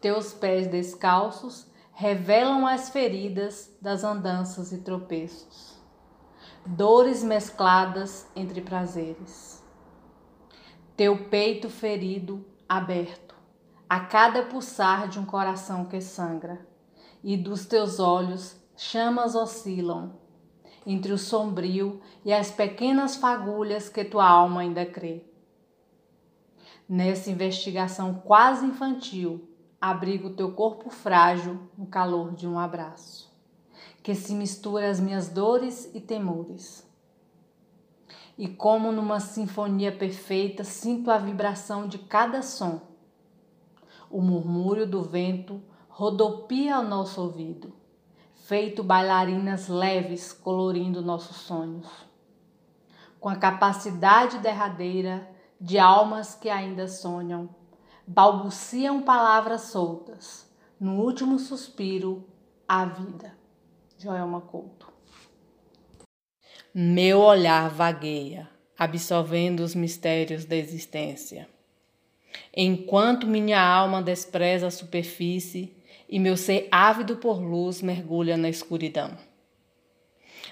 Teus pés descalços revelam as feridas das andanças e tropeços, dores mescladas entre prazeres. Teu peito ferido, aberto, a cada pulsar de um coração que sangra, e dos teus olhos chamas oscilam entre o sombrio e as pequenas fagulhas que tua alma ainda crê. Nessa investigação quase infantil, abriga o teu corpo frágil no calor de um abraço, que se mistura às minhas dores e temores. E como numa sinfonia perfeita, sinto a vibração de cada som. O murmúrio do vento rodopia ao nosso ouvido, feito bailarinas leves colorindo nossos sonhos. Com a capacidade derradeira de almas que ainda sonham, balbuciam palavras soltas. No último suspiro, a vida. Joelma Couto. Meu olhar vagueia, absorvendo os mistérios da existência. Enquanto minha alma despreza a superfície e meu ser ávido por luz mergulha na escuridão.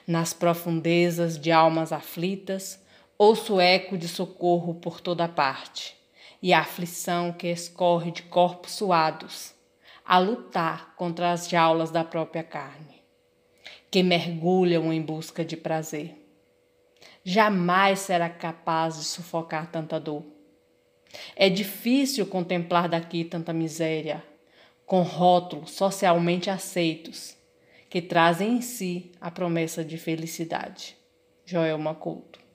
Nas profundezas de almas aflitas, ouço eco de socorro por toda parte e a aflição que escorre de corpos suados, a lutar contra as jaulas da própria carne, que mergulham em busca de prazer. Jamais será capaz de sufocar tanta dor. É difícil contemplar daqui tanta miséria, com rótulos socialmente aceitos, que trazem em si a promessa de felicidade. Joel Maculto